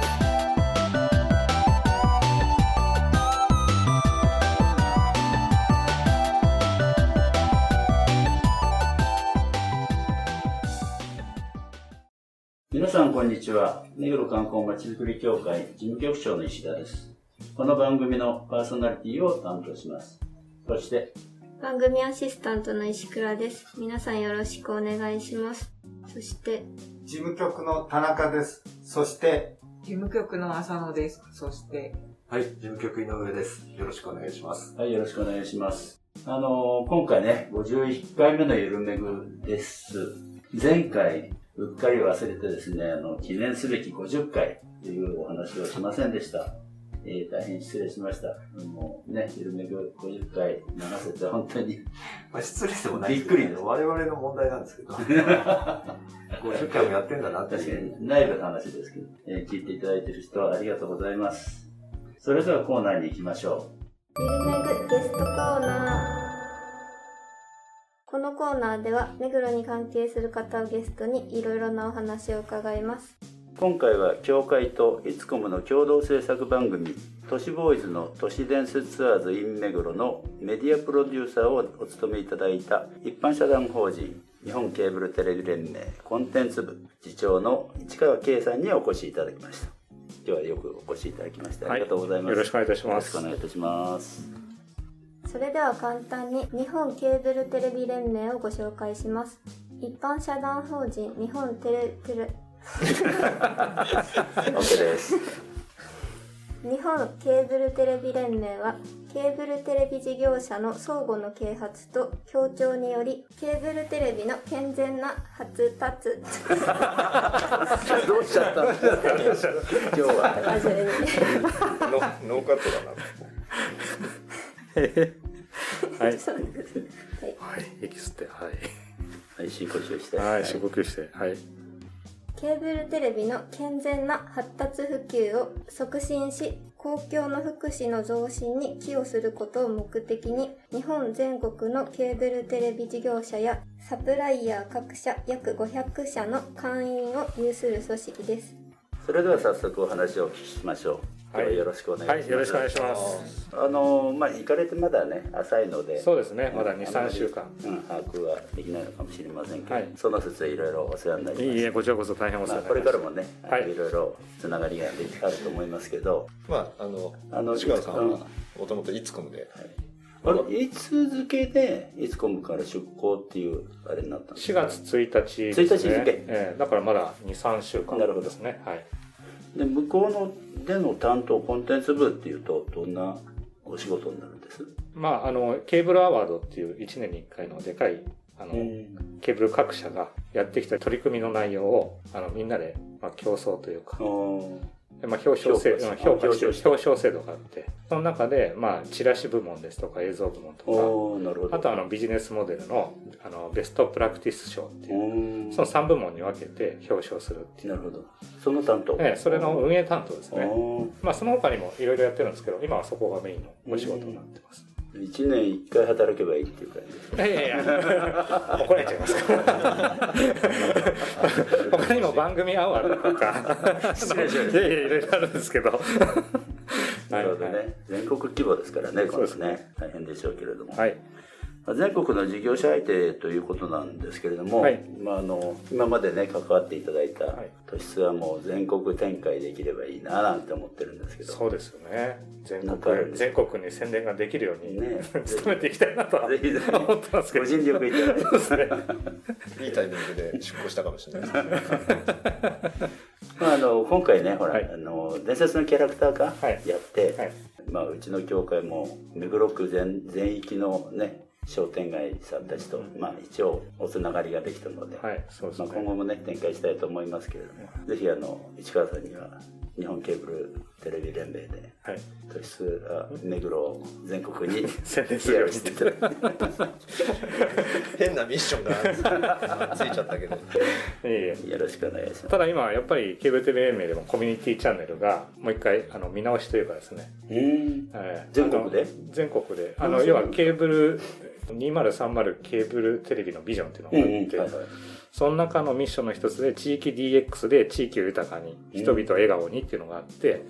す。さんこんにちは。目黒観光まちづくり協会事務局長の石田です。この番組のパーソナリティを担当します。そして、番組アシスタントの石倉です皆さんよろしくお願いしますそして事務局の田中です。そして、事務局の浅野です。そして、はい、事務局井上です。よろしくお願いします。はい、よろしくお願いします。あのー今回ね、51回目のゆるめぐです。前回、うっかり忘れてですね、あの、記念すべき50回というお話をしませんでした。えー大変失礼しました。もうね、ゆるめぐ50回流せて本当にまあ、失礼でもないですけどびっくりです我々の問題なんですけど。50回もやってんだなって確か。に内部の話ですけど、えー聞いていただいている人はありがとうございます。それではコーナーに行きましょゆるめぐゲストコーナーコーナーでは目黒に関係する方をゲストにいろいろなお話を伺います。う。今回は協会とイツコムの共同制作番組都市ボーイズの都市伝説ツアーズ in 目黒のメディアプロデューサーをお務めいただいた一般社団法人日本ケーブルテレビ連盟コンテンツ部次長の市川圭さんにお越しいただきました。今日はよくお越しいただきましてありがとうございます、よろしくお願いいたします。よろしくお願いいたしますそれでは簡単に日本ケーブルテレビ連盟をご紹介します。一般社団法人日本テレテレ。OK です。日本ケーブルテレビ連盟はケーブルテレビ事業者の相互の啓発と協調によりケーブルテレビの健全な発達。どうしちゃったんですか今日は。あそれに。ノーカットだな。はい。そうですはい。息吸って、はい。はい深呼吸してはい、深呼吸して、はい。ケーブルテレビの健全な発達普及を促進し公共の福祉の増進に寄与することを目的に日本全国のケーブルテレビ事業者やサプライヤー各社約500社の会員を有する組織ですそれでは早速お話をお聞きしましょう。はいよろしくお願いします。はい、よろしくお願いします。あのまあ行かれてまだね浅いので。そうですね、まだ2、あまり3週間。うん把握はできないのかもしれませんけど、はいその説はいろいろお世話になります。いいえ、こちらこそ大変お世まあ話になりました。これからもね、はいいろいろつながりができあると思いますけど、まあ、あの、あの市川さんうんは、もともとイツコムで、あれいつ付けでいつコムから出向っていうあれになったんです4か。月1日ですね。1日付ええだからまだ2、3週間なるほどですね。はい。で向こうのでの担当コンテンツ部っていうとどんなお仕事になるんです？まあ、あの、ケーブルアワードっていう1年に1回のでかい、あの、ケーブル各社がやってきた取り組みの内容を、あの、みんなで、まあ、競争というか、まあ、表彰制評価うん評価表彰制度があって。その中で、まあ、チラシ部門ですとか映像部門と。か。あとあのビジネスモデルのあのベストプラクティス賞っていう。うんその3部門に分けて表彰するっていう、なるほど。その担当。ええそれの運営担当ですね、まあ、その他にもいろいろやってるんですけど今はそこがメインのお仕事になってます、一年一回働けばいいっていう感じ。いやいやいや。怒られちゃいますか。ら 他にも番組アワーとか。失礼しましいやいやいろいろあるんですけど。なるほどね、はい全国規模ですからね、こそうですのね、大変でしょうけれども。はい。まあ全国の事業者相手ということなんですけれども、はい。まあ、あの今までね関わっていただいたはい。都市ツアーも全国展開できればいいななんて思ってるんですけど。そうですよね。全国全国に宣伝ができるように、ね努めていきたいなとはぜひぜひ。思ってますけど。ご尽力いただいて。いいタイミングで出向したかもしれないですね。まあ、あの今回ねほら、はい。あの伝説のキャラクターがはい。やって、はい。まあ、うちの協会も目黒区全全域のね商店街さんたちと、まあ、一応おつながりができたので、はいそうですまあ、ね、今後もね展開したいと思いますけれどもぜひあの市川さんには日本ケーブルテレビ連盟ではい。都市あ目黒を全国に 宣伝するようにして 変なミッションがついちゃったけど。いえいえ。よろしくお願いしますただ今、やっぱりケーブルテレビ連盟でもコミュニティチャンネルがもう一回あの見直しというかですね。うんはい全国で？全国で。あの、要はケーブル、2030ケーブルテレビのビジョンっていうのがあって、その中のミッションの一つで地域 DX で地域を豊かに人々を笑顔にっていうのがあって、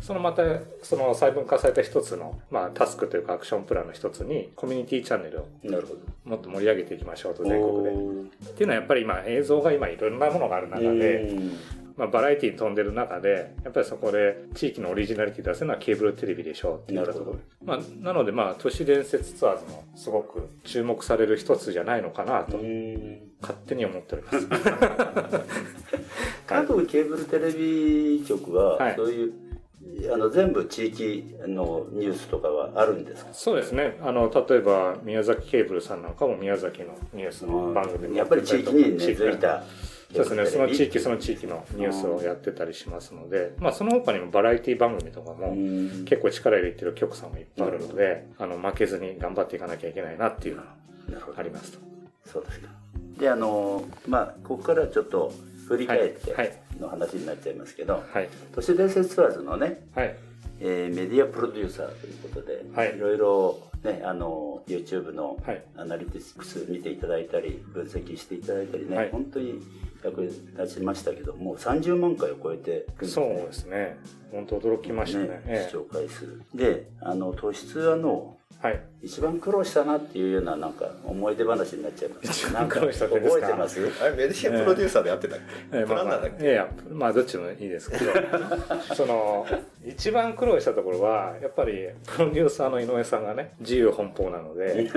そのまたその細分化された一つの、まあ、タスクというかアクションプランの一つにコミュニティチャンネルをもっと盛り上げていきましょうと全国で。っていうのはやっぱり今映像が今いろんなものがある中で、うんまあ、バラエティに飛んでる中でやっぱりそこで地域のオリジナリティ出せるのはケーブルテレビでしょうっていうところ。で、まあ、なのでまあ都市伝説ツアーズもすごく注目される一つじゃないのかなと。うん勝手に思っております。韓国ケーブルテレビ局は、はいそういうあの全部地域のニュースとかはあるんですか？そうですね。あの、例えば、宮崎ケーブルさんなんかも宮崎のニュースの番組やっぱり地域に根付いたそうですね。その地域、その域地域のニュースをやってたりしますので、まあ、その他にもバラエティ番組とかも、結結構力入れてる局さんもいっぱいあるので、あの、負けずに頑張っていかなきゃいけないなっていうのがなるほどありますと。そうですかであのまあここからちょっと振り返ってはいの話になっちゃいますけど、はい。都市伝説ツアーズのね、はい。えーメディアプロデューサーということで、はいいろいろねあの YouTube のはい。アナリティクス見ていただいたり分析していただいたりね、はい。本当に役に立ちましたけどもう30万回を超えてるんですそうねですね。本当驚きましたね。ねえ視聴回数。であの突出あのえはい。一番苦労したなっていうようななんか思い出話になっちゃいます。一番苦労したってですか？なんか覚えてます？あれ、メディアプロデューサーでやってたっけ、ええプランナーだっけ、いやいや、まあどっちもいいですけど、その、一番苦労したところは、やっぱりプロデューサーの井上さんがね、自由奔放なので、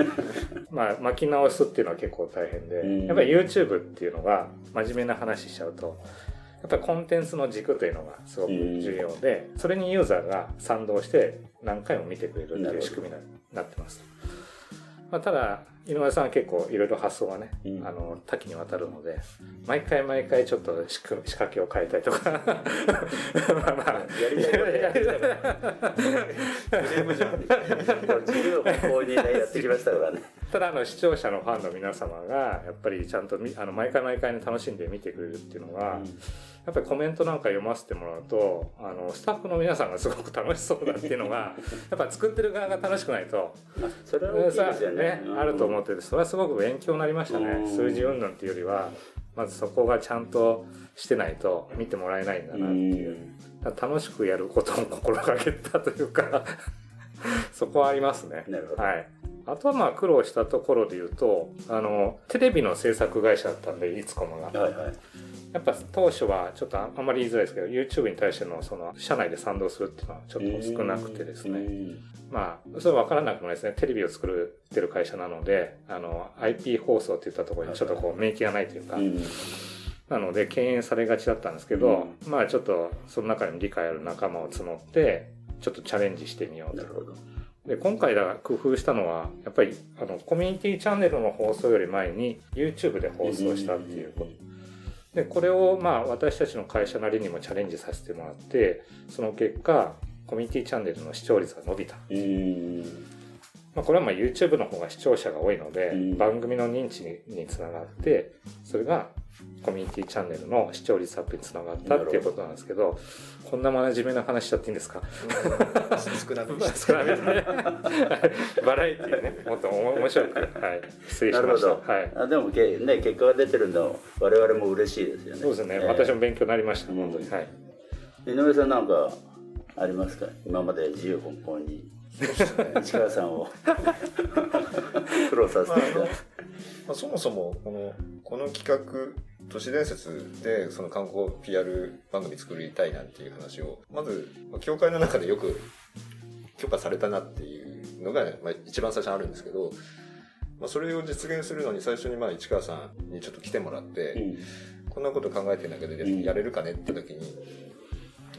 まあ巻き直すっていうのは結構大変で、うん。やっぱり YouTube っていうのが真面目な話しちゃうと、やっぱりコンテンツの軸というのがすごく重要で、それにユーザーが賛同して何回も見てくれるっていう仕組みになってます。まあ、ただ、井上さんは結構いろいろ発想がね、うん。あの、多岐にわたるので、毎回毎回ちょっと仕組仕掛けを変えたりとか、まあまあ、やりたいことやってきたから。クレームじゃん自由奔放にねやってきましたからね。ただあの視聴者のファンの皆様がやっぱりちゃんとみあの毎回毎回ね楽しんで見てくれるっていうのが、やっぱりコメントなんか読ませてもらうとあのスタッフの皆さんがすごく楽しそうだっていうのが やっぱ作ってる側が楽しくないと。それは大きいさですよね。ねあると思っててそれはすごく勉強になりましたね。うん。数字云々っていうよりはまずそこがちゃんとしてないと見てもらえないんだなっていう。だから楽しくやることを心がけたというか そこはありますね。はい。あとはまあ苦労したところで言うとあのテレビの制作会社だったんでいつこもが。はいはいやっぱ当初はちょっとああんまり言いづらいですけど YouTube に対してのその社内で賛同するっていうのはちょっと少なくてですね。まあそれ分からなくもないですね。テレビを作ってる会社なのであの IP 放送っていったところにちょっとこう免疫がないというか、うん。なので敬遠されがちだったんですけど、まあちょっとその中にも理解ある仲間を募ってちょっとチャレンジしてみようと。で今回だ工夫したのはやっぱりあのコミュニティチャンネルの放送より前に YouTube で放送したっていうことでこれをまあ私たちの会社なりにもチャレンジさせてもらってその結果コミュニティチャンネルの視聴率が伸びた、えー。まあ、これはまあ YouTube の方が視聴者が多いので、うん。番組の認知ににつながってそれがコミュニティチャンネルの視聴率アップにつながったっていうことなんですけどこんな真面目な話しちゃっていいんですか？少なめに。少なめでね。バラエティーね。もっとお面白くはい失礼しました。なるほど、はい。あでもけ、ね、結果が出てるの我々も嬉しいですよね。そうですね、えー私も勉強になりました、うん。本当にはい。井上さんなんかありますか？今まで自由奔放に市川さんを。苦労させてきた、まあ、そもそもこのこの企画都市伝説でその観光 PR 番組作りたいなんていう話をまずまあ協会の中でよく許可されたなっていうのが、まあ、一番最初にあるんですけど、まあ、それを実現するのに最初にまあ市川さんにちょっと来てもらって、こんなこと考えてんだけどうん。やれるかねって時に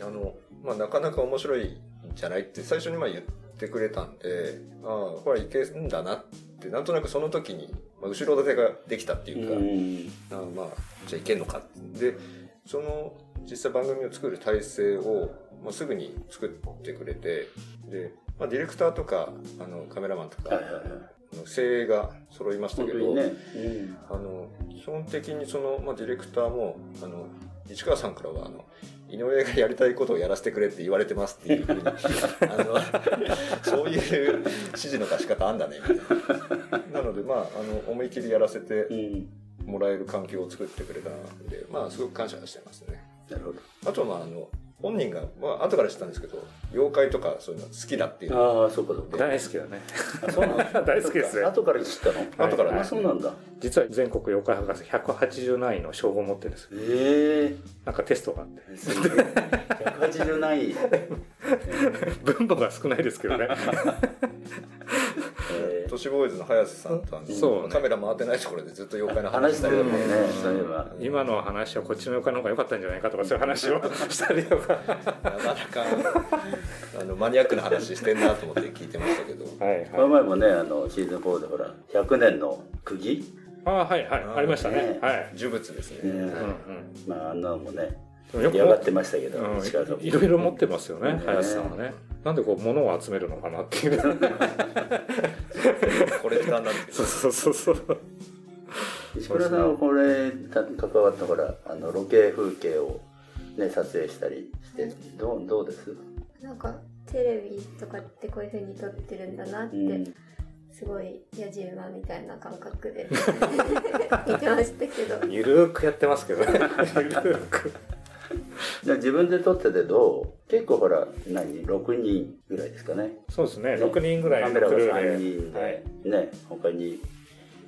あの、まあ、なかなか面白いんじゃないって最初にまあ言ってくれたんでああこれいけんだなってなんとなくその時に、まあ、後ろ盾ができたっていうか、うん。ああまあじゃあいけんのかでその実際番組を作る体制をもうすぐに作ってくれて、で、まあ、ディレクターとか、あの、カメラマンとか、はいはいはい。精鋭が揃いましたけど、ね、うん。あの、基本的にその、まあ、ディレクターも、あの、市川さんからは、あの、井上がやりたいことをやらせてくれって言われてますっていうふうに、あの、そういう指示の出し方あんだね、みたいな。なので、まあ、あの、思い切りやらせてうんもらえる環境を作ってくれたんで、まあ、すごく感謝してますね。なるほどあとは、まあ、あの、本人が、まあ、後から知ったんですけど、妖怪とかそういうの好きだっていう。ああそうかそうか。大好きだね。あそうなんだ 大好きですね。後から知ったの。後からね。あそうなんだ。実は全国妖怪博士187位の称号を持ってるんですよ。え。なんかテストがあって。え。すごい180ない 分母が少ないですけどね。え 都市ボーイズの早瀬さんとそうねカメラ回ってないところでずっと妖怪のー話してるもんねうんそういえば今の話はこっちの妖怪の方が良かったんじゃないかとかそういう話をしたりとか。なかなかあのマニアックな話してんなと思って聞いてましたけどはいこのはい。前もねあのシーズン4でほら100年の釘、ああはいはいありましたねね。はい。呪物ですね、ねうんうん。まああんなのもね嫌がってましたけど、うんいろいろ持ってますよねね、林さんはね。なんでこう物を集めるのかなっていう。コレクターなんですそうそうそうそう。石倉さんはこれた関わったほらあのロケ風景をね撮影したりしてどうどうです、なんかテレビとかってこういう風に撮ってるんだなって、うん、すごい野じ馬みたいな感覚で 見てましたけどゆるーくやってますけどね。ゆるーく。じゃあ自分で撮っててどう？結構ほら何？6人ぐらいですかね。そうですね。6人ぐらいのカメラがクルー3人で。はい。で、ね。他に？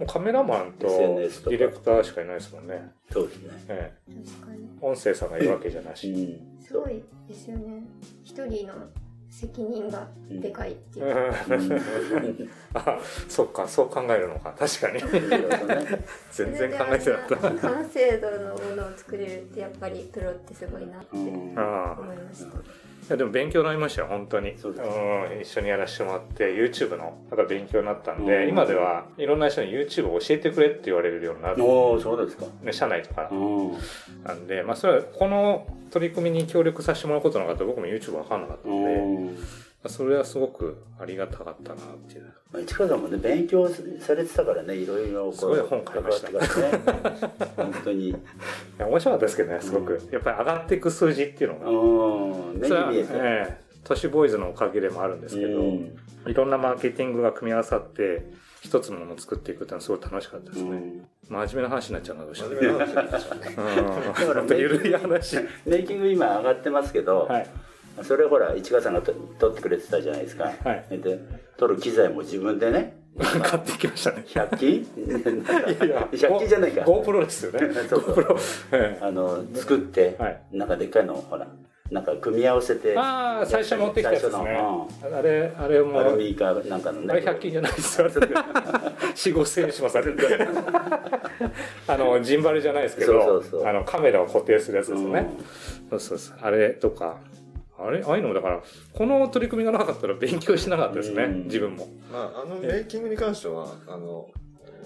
カメラマンとディレクターしかいないですもんね。そうですね。え確かに。え、音声さんがいるわけじゃなし。うん。すごいですよね。一人の責任がでかいっていうあ、そっか、そう考えるのか。確かに。全然考えてなかった。完成度のものを作れるってやっぱりプロってすごいなって思いましたいやでも勉強になりましたよ本当に。そうです。ん一緒にやらせてもらって YouTube のなんか勉強になったんで、うん。今ではいろんな人に YouTube を教えてくれって言われるようになる、おおそうですか。ね、社内とかうん。なんで、まあ、それはこの取り組みに協力させてもらうことなかったら僕も YouTube わかんなかったんで、それはすごくありがたかったなっていう。まあ、市川さんもね勉強されてたからねいろいろすごい本買いましたね。本当に。いや面白かったですけどねすごく、やっぱり上がっていく数字っていうのが、うん。目それはえて、ええ都市ボーイズのおかげでもあるんですけど、うん。いろんなマーケティングが組み合わさって一つのものを作っていくっていうのはすごい楽しかったですね、うん。真面目な話になっちゃうなどうしても。真面目な話になっちゃう。ねうん。から本当ゆるい話。メイキング今上がってますけど、はいそれほら市川さんがと撮ってくれてたじゃないですか、はい。で撮る機材も自分でね。買ってきましたね。100均？なんかいやいや 100均じゃないか。GoPro ですよね。そうそう。あの作って、はい。なんかでっかいのをほらなんか組み合わせて。ああ最初持ってきたやつですね。最初あれあれも。アルミかなんかのね。あれ100均じゃないですよ。4 5千円しますあれ。あのジンバルじゃないですけどそうそう。あのカメラを固定するやつですよね、うん。そうそうそう。あれとかあれ？ああいうのもだからこの取り組みがなかったら勉強しなかったですね、うん。自分も。まあ、あのメイキングに関してはあの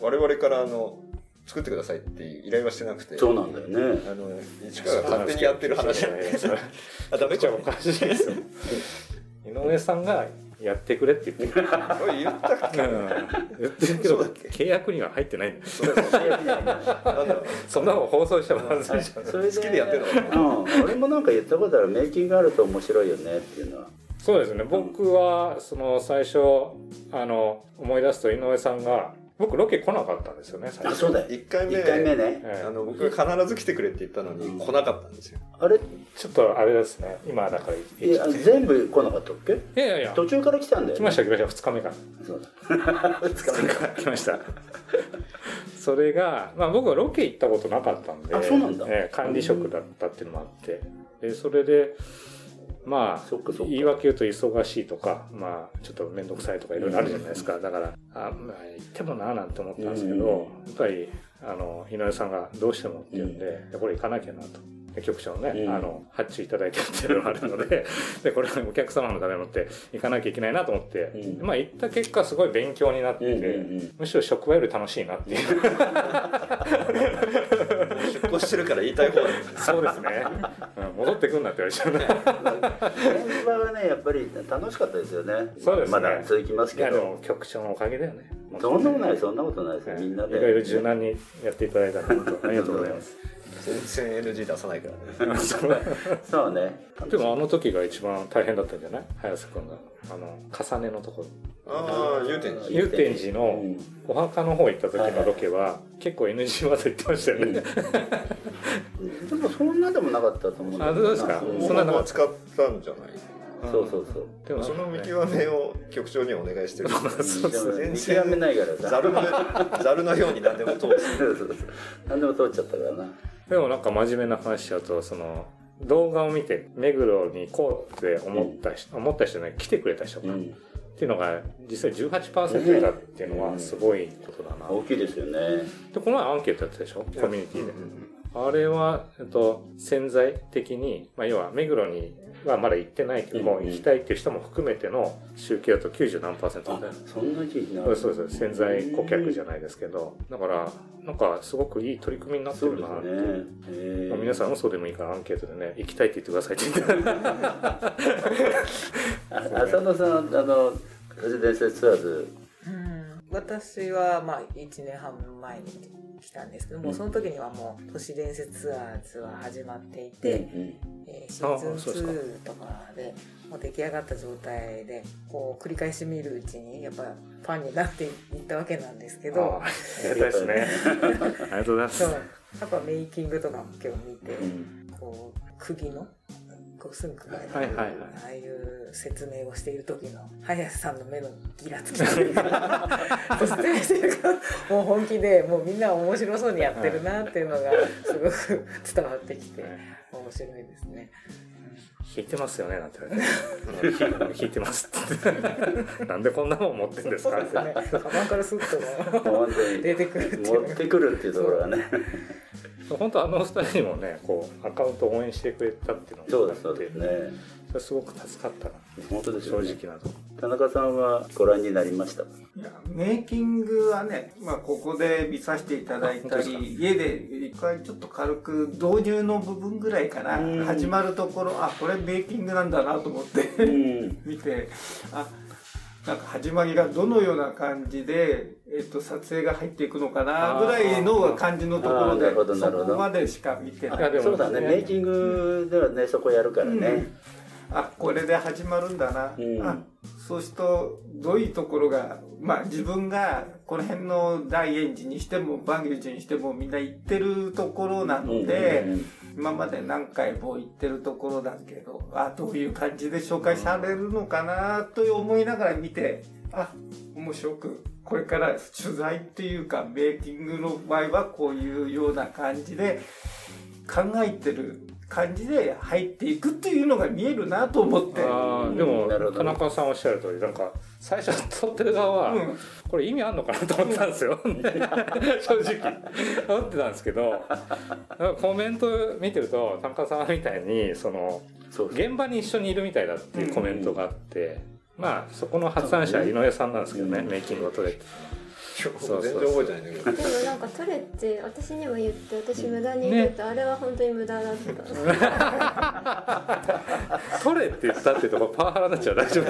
我々からあの作ってくださいっていう依頼はしてなくて。そうなんだよね。あの市川が勝手にやってる話なんであダメちゃおかしいですよ。井上さんがやってくれって言ってる、おい言ったっけ？うん、言ってるけど契約には入ってないんだよ。そうそうなんなの放送して好きでやってるの俺もなんか言ったことある。メイキングあると面白いよねっていうのは。そうですね。僕はその最初あの思い出すと井上さんが僕ロケ来なかったんですよね最初。あそうだよ。1回目。1回目ね。ええ。あの僕が必ず来てくれって言ったのに来なかったんですよ。あれ？ちょっとあれですね。今だからいや全部来なかったっけ？いやいや。いや途中から来たんだよ、ね、来ました来ました。2日目か。らそうだ。二日目か。来ました。それが、まあ、僕はロケ行ったことなかったんであそうなんだ。ええ管理職だったっていうのもあって。でそれでまあ言い訳言うと忙しいとかまあちょっと面倒くさいとかいろいろあるじゃないですか、だからあ、まあ、行ってもななんて思ったんですけど、うん。やっぱりあの井上さんがどうしてもって言うんで、でこれ行かなきゃなと局長のね、うん。あの発注いただいてるっていうのがあるので でこれはお客様のためにもって行かなきゃいけないなと思って、うん。まあ行った結果すごい勉強になって、うんうんうん。むしろ職場より楽しいなっていう。出向してるから言いたい方だ。そうですね、うん戻ってくんなって言われちゃうね現場はねやっぱり楽しかったですよね。そうですね。まだ続きますいけど局長のおかげだよね。そんなことないそんなことないですよ。みんないでろいろ柔軟にやっていただいたありがとうございます全然 NG 出さないからね。そうね。でもあの時が一番大変だったんじゃない？早瀬君が。あの重ねのところ。ああ祐天寺。祐天寺のうん。お墓の方行った時のロケは結構 NG ワード言ってましたよね、でもそんなでもなかったと思う。んだあどうですか。うんそんなの使ったんじゃない？そうそうそう。でもその見極めを局長にお願いしてる。そうそう見極めないからさ。ざるのざるのように何でも通す そうそうそう。何でも通っちゃったからなでもなんか真面目な話しちゃうとその動画を見て目黒に行こうって思った人、思った人ね来てくれた人か、うん。っていうのが実際18%いたっていうのはすごいことだな、大きいですよね。でこの前アンケートやったでしょ？コミュニティで、あれは、えっと、潜在的に、まあ、要は目黒にはまだ行ってないけども、うんうん。行きたいっていう人も含めての集計だと90何パーセント。だよそんなにいいなそうそうそう潜在顧客じゃないですけど。だからなんかすごくいい取り組みになってるなって、ね。まあ皆さん嘘でもいいからアンケートでね行きたいって言ってくださいって。言ってあ浅野さんあの都市伝説ツアーズ。うん。私はまあ1年半前に来たんですけども、うんその時にはもう都市伝説ツアーズは始まっていて、えーシーズンあそうですか2とかでもう出来上がった状態でこう繰り返し見るうちにやっぱファンになっていったわけなんですけどあ ありがとうございます。そう。やっぱメイキングとかも今日見て、うん。こう釘のこうスンクが、はいはいはい。ああいう説明をしている時の早瀬さんの目のギラつきもう本気でもうみんな面白そうにやってるなっていうのがすごく伝わってきて面白いですね。弾いてますよねなんて言われて。弾いてますって。なんでこんなもん持ってんですか？ってそうですね。カバンからスッと出てくるっていう持ってくるっていうところがね。本当あの二人にもねこうアカウントを応援してくれたっていうのそうがあって。ですそうですねそれすごく助かったな。本当ですね。直なとこ。田中さんはご覧になりましたいやメイキングはね、まあ、ここで見させていただいたり家で一回ちょっと軽く導入の部分ぐらいかなうん。始まるところあこれメイキングなんだなと思ってうん。見てあなんか始まりがどのような感じで、えっと撮影が入っていくのかなぐらいの感じのところあーなるほどでそなるほど。こまでしか見てない。そうだね。メイキングではねそこやるからねあこれで始まるんだな、うん。あそうするとどういうところがまあ自分がこの辺の大円寺にしてもバンギュ寺にしてもみんな行ってるところなので、うんうんうん。今まで何回も行ってるところだけどあどういう感じで紹介されるのかなと思いながら見てあ面白くこれから取材っていうかメイキングの場合はこういうような感じで考えてる感じで入っていくっていうのが見えるなと思って。あーでも田中さんおっしゃる通りなんか最初撮ってる側は、うん。これ意味あんのかなと思ったんですよ。正直。思ってたんですけどコメント見てると田中さんみたいにその現場に一緒にいるみたいだっていうコメントがあって、まあそこの発案者は井上さんなんですけどね、うん。メイキングを撮れて全然覚えてないんだけど。でもなんか取れって私にも言って私無駄に言ってて、あれは本当に無駄だった。撮れって言ったっていうとこパワハラになっちゃう大丈夫。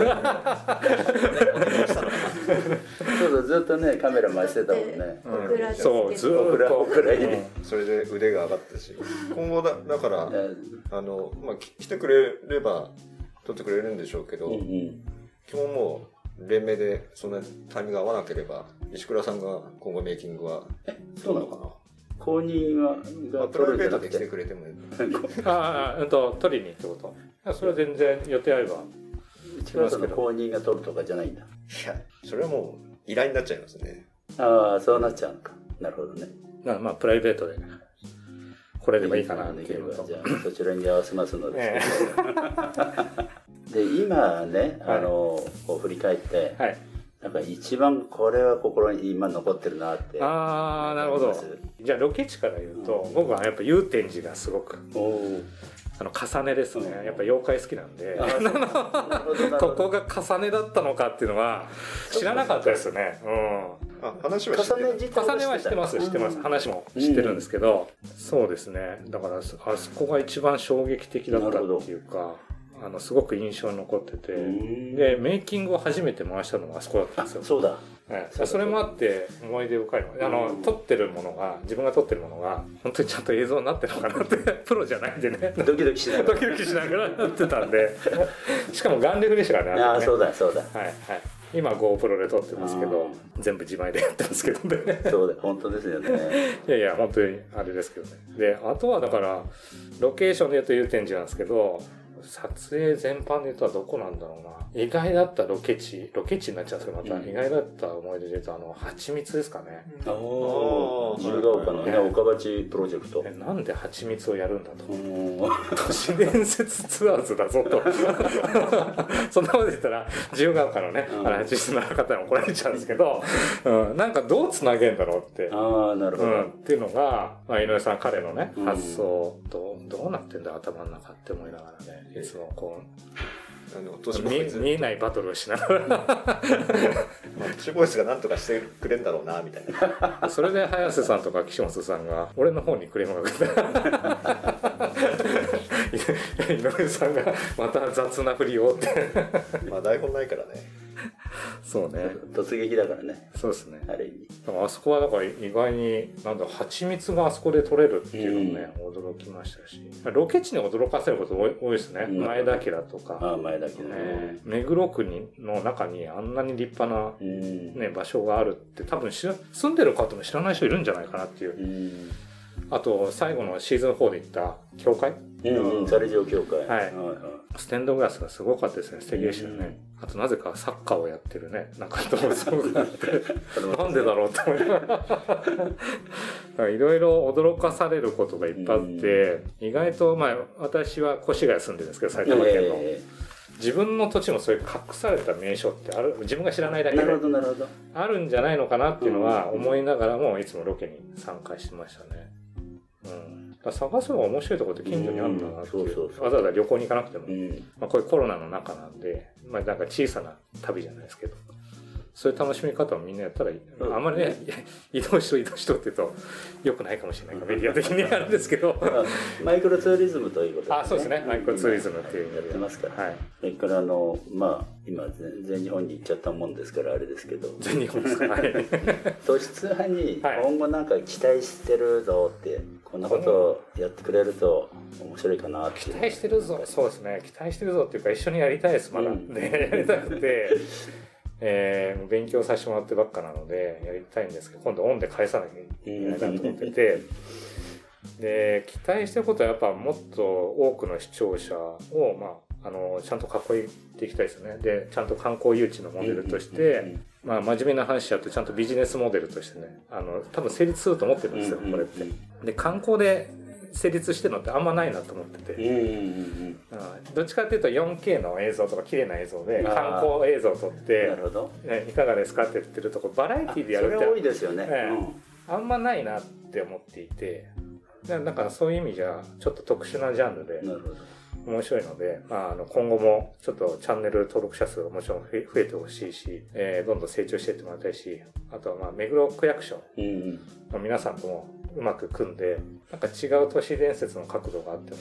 そうそうずっとねカメラ回してたもんね。そうずーっとオクラオクラに。うん。それで腕が上がったし。今後だだからえあの、まあ、き来てくれれば撮ってくれるんでしょうけど、うんうん。基本もう連名でそんなタイミングが合わなければ石倉さんが今後メイキングはどうなのかな？公認はまあがプライベートで来てくれてもいい。ああうんと取りにってこと。それは全然予定あれば。内村さんの公認が取るとかじゃないんだ。いやそれはもう依頼になっちゃいますね。ああそうなっちゃうのか。なるほどね。なまあプライベートで来れればいいかなっていう。のとじゃあそちらに合わせますので、えで今ねあのこう振り返ってえはい。あなんか一番これは心に今残ってるなって。ああなるほど。じゃあロケ地から言うと、僕はやっぱ祐天寺がすごくおお。あの重ねですね、うん。やっぱ妖怪好きなんで。ここが重ねだったのかっていうのは知らなかったですね。うん。あ話は知って重ねは知ってます。知ってます話も知ってるんですけど、そうですね。だからあそこが一番衝撃的だったっていうかあのすごく印象に残ってて。んでメイキングを初めて回したのがあそこだったんですよ。そうだ。はい。それもあって思い出深いの。あの、うん撮ってるものが自分が撮ってるものが本当にちゃんと映像になってるのかなって プロじゃないんでね。ドキドキしながドキドキしながらやってたんで。しかも眼力でしたからねら。ああ、そうだ、そうだ。はいはい。今 GoPro で撮ってますけど全部自前でやってますけどね。そうだ、本当ですよね。いやいや本当にあれですけどね。であとはだからロケーションで言うと祐天寺なんですけど撮影全般で言うとどこなんだろうな。意外だったロケ地。ロケ地になっちゃうんですけどまた、うん。意外だった思い出で言うとあの蜂蜜ですかね。おお。自由が丘のね、岡鉢プロジェクト。え。なんで蜂蜜をやるんだと。うん。都市伝説ツアーズだぞと。そんなこと言ったら自由が丘のね、うん。あれ蜂蜜の方に怒られちゃうんですけど、うん、なんかどうつなげんだろうって。ああ、なるほど。うん、っていうのが、まあ、井上さん彼のね、うん。発想。とどうなってんだ頭の中って思いながらねいつもこあのう都市ボーイズ見見えないバトルをしながら。まあ都市ボーイズが何とかしてくれんだろうなみたいな。それで早瀬さんとか岸本さんが俺の方にクレームが来た。井上さんがまた雑なふりをって。まあ台本ないからね。そうね。突撃だからね、そうですね。ある意味。あそこはだから意外になんだ蜂蜜があそこで取れるっていうのもね、驚きましたしロケ地に驚かせること多いですね、うん前田家だとか、ああ、前だけどねね。、目黒区にの中にあんなに立派な、うん。ね、場所があるって多分住んでる方も知らない人いるんじゃないかなっていううん。あと最後のシーズン4で行った教会？うん、うん、サレジオ協会。はいはい。ステンドグラスがすごかったですね。素敵でしたよね、あとなぜかサッカーをやってるね。中藤さんがあってなんでだろうって思いながらいろいろ驚かされることがいっぱいあって、意外とまあ私は越谷住んでるんですけど埼玉県の、え自分の土地もそういう隠された名所ってある。自分が知らないだけで。あるんじゃないのかなっていうのはうん思いながらもいつもロケに参加してましたね。うん、探すのが面白いところって近所にあるんだなってわざわざ旅行に行かなくても、うん。まあ、こういうコロナの中なんで、まあ、なんか小さな旅じゃないですけど。そういう楽しみ方をみんなやったらいい、うん。あんまりね 移動しろ移動しろって言うとよくないかもしれない。メディア的にあるんですけど。あマイクロツーリズムということあそうですね。マイクロツーリズムっていう意やってますから。はい。それからあの、まあ、今、全全日本に行っちゃったもんですから、あれですけど、全日本ですか。はい。都市通販にはい。今後なんか期待してるぞって、こんなことをやってくれると面白いかな。期待してるぞ。そうですね。期待してるぞっていうか一緒にやりたいですまだ、うん。ねやりたくて、えー勉強させてもらってばっかなのでやりたいんですけど今度オンで返さなきゃいけないなと思ってて。で期待してることはやっぱもっと多くの視聴者を、まあ、あのちゃんと囲っていきたいですよねでちゃんと観光誘致のモデルとして、まあ、真面目な話しちゃうとちゃんとビジネスモデルとしてねあの多分成立すると思ってるんですよこれって。で観光で成立してるのってあんまないなと思ってて。うんうんうんうんどっちかっていうと 4K の映像とか綺麗な映像で観光映像を撮っうん。てなるほど。ねいかがですかって言ってるとこバラエティでやるそれは多いってですよね。ええあんまないなって思っていてだなんかそういう意味じゃちょっと特殊なジャンルでうんなるほど。面白いので、まあ、あの今後もちょっとチャンネル登録者数がもちろん増えてほしいし、えーどんどん成長していってもらいたいしあとはまあ目黒区役所。の皆さんともうまく組んでなんか違う都市伝説の角度があっても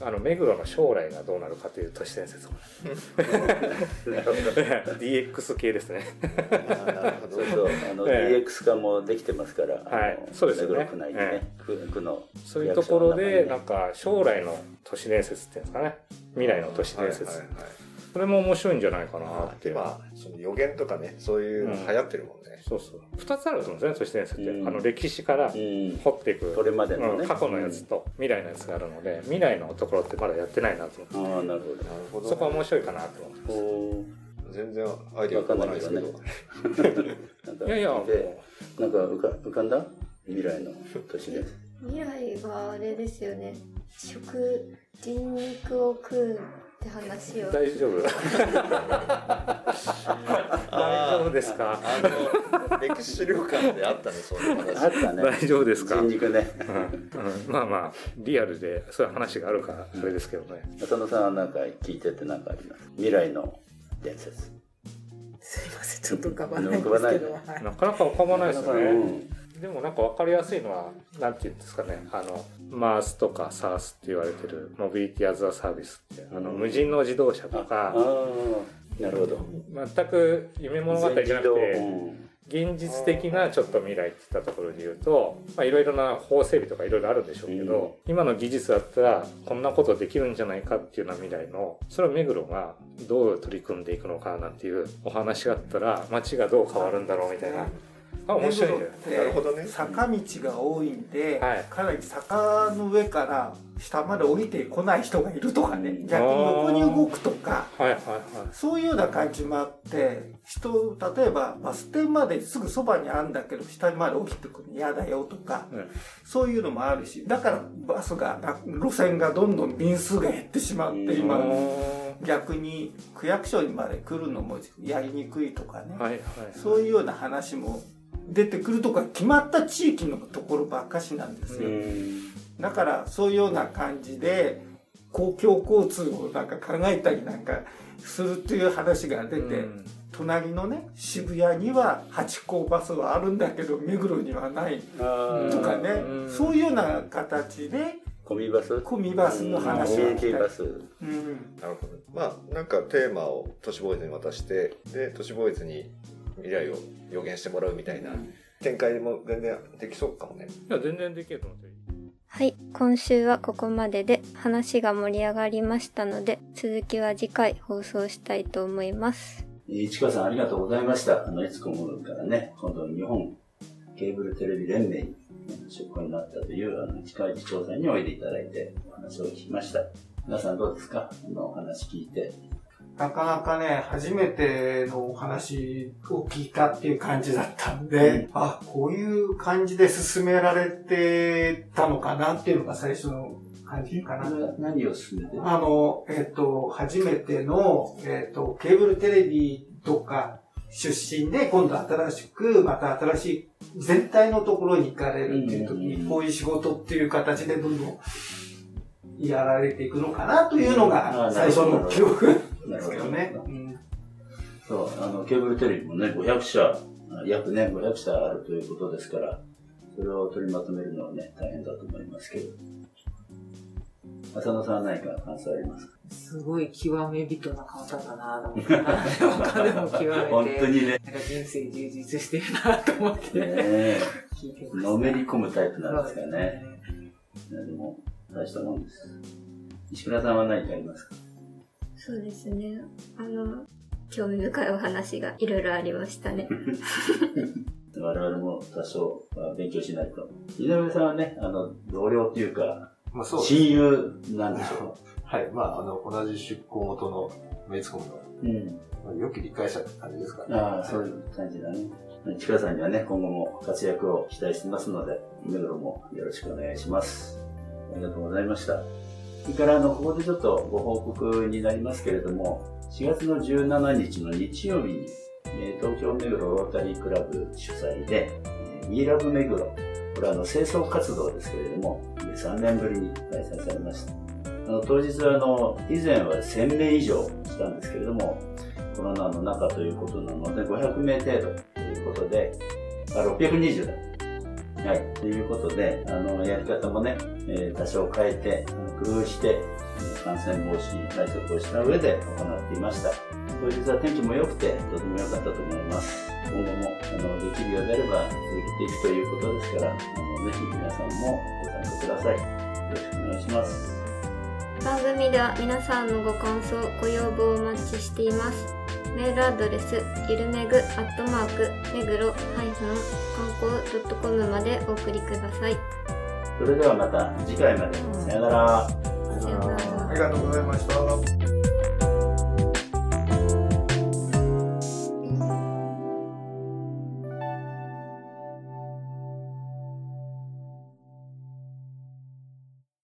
あの目黒の将来がどうなるかという都市伝説。DX 系ですねそうそう、あの、ええ。DX 化もできてますから、はいそうですよね。目黒区内でね、区区のそういうところでなんか、か将来の都市伝説っていうんですかね。未来の都市伝説、はいはいはいそれも面白いんじゃないかなって、まあその予言とかねそういうの流行ってるもんね、そうそう。2つあると思うんですね都市伝説って、うん。あの歴史からうん、掘っていく。これまでのね、うん。過去のやつと未来のやつがあるので未来のところってまだやってないなと思って。ああ、なるほなるほどそこは面白いかなと思ってど。お全然アイディア浮かばないですけど いやいや。でなんか浮か浮かんだ？未来の都市伝説。未来はあれですよね。食人肉を食うって話を。大丈夫。大丈夫ですか？あの歴史資料館であったねそういう話。あったね。大丈夫ですか？人肉ね。うん。うん。まあまあリアルでそういう話があるからそれですけどね。浅野さんは何か聞いてて何かあります？未来の伝説。すいませんちょっと浮かばないんですけど、はいなかなか浮かばないですよね、うんでもなんか分かりやすいのは何て言うんですかね。あの MARS とか SARS って言われてるモビリティアズアサービスってあの無人の自動車とあかあなるほど。全く夢物語じゃなくてうん。現実的なちょっと未来って言ったところで言うとまあいろいろな法整備とかいろいろあるんでしょうけど、今の技術だったらこんなことできるんじゃないかっていうような未来のそれを目黒がどう取り組んでいくのかなんていうお話があったら街がどう変わるんだろうみたいなあ面白いんじゃなるほどね。坂道が多いんで、はい。かなり坂の上から下まで降りてこない人がいるとかね。逆に横に動くとか。はいはいはい。そういうような感じもあって人例えばバス停まですぐそばにあるんだけど下まで降りてくるの嫌だよとか、うん。そういうのもあるしだからバスがな路線がどんどん便数が減ってしまってうん。今は逆に区役所にまで来るのもやりにくいとかね、いはい。そういうような話も出てくるとか決まった地域のところばっかしなんですよ。だからそういうような感じで公共交通をなんか考えたりなんかするっていう話が出て、うん。隣のね渋谷には八甲バスはあるんだけど目黒にはないあとかね、うん。そういうような形でコミバス？コミバスの話コミュが来たり。ニティバスうん。なるほど。まあなんかテーマを都市ボーイズに渡してで都市ボーイズに未来を予言してもらうみたいな。展開も全然できそうかもね。いや全然できると思ってる。はい。今週はここまでで話が盛り上がりましたので続きは次回放送したいと思います。市川さんありがとうございました。あの、いつこもからね、今度日本ケーブルテレビ連盟に出向になったという、あの、近市長さんにおいでいただいてお話を聞きました。皆さんどうですか？あの、お話聞いて。なかなかね、初めてのお話を聞いたっていう感じだったんで、あ、こういう感じで進められてたのかなっていうのが最初の感じかな。何を進めてる？あの、えっ、と、初めての、えっ、と、ケーブルテレビとか出身で、今度新しく、また新しい、全体のところに行かれるっていう時に、こういう仕事っていう形でどんどんやられていくのかなというのあが、ー最初の記憶ですけどね。うんそう、あの、ケーブルテレビもね、500社、約ね、500社あるということですから、それを取りまとめるのはね、大変だと思いますけど。浅野さんは何か感想ありますか？すごい極め人な方だなと思って、お金も極めて、本当にね、なんか人生充実してるなと思って、ね聞いてました。のめり込むタイプなんですかね。いやでも、大したもんです。石倉さんは何かありますか？そうですねあの興味深いお話がいろいろありましたね 我々も多少は勉強しないと。井上さんはね、あの、同僚っていうか、まあそう親友なんでしょ はい。まあ、あの、同じ出向元のメイツコムの、う。うん。まあ良き理解者って感じですかね。ああ、そういう感じだね。市川さんにはね、今後も活躍を期待してますので、目黒もよろしくお願いします。ありがとうございました。それから、あの、ここでちょっとご報告になりますけれども、4月の17日の日曜日に、えー東京目黒ロータリークラブ主催で、えー We Love 目黒、これはあの清掃活動ですけれども、3年ぶりに開催されました。あの当日はあの、以前は1000名以上したんですけれども、コロナの中ということなので、500名程度ということで、あ、620だ。はい。ということで、あの、やり方もね、えー多少変えて、工夫して、感染防止対策をした上で行っていました。当日は天気も良くて、とても良かったと思います。今後も、あの、できるようであれば続けていくということですから、あの、ぜひ皆さんもご参加ください。よろしくお願いします。番組では皆さんのご感想ご要望をお待ちしていますメールアドレスゆるめぐアットマーク目黒観光 .com までお送りくださいそれではまた次回まで。さよなら。さようならありがとうございました。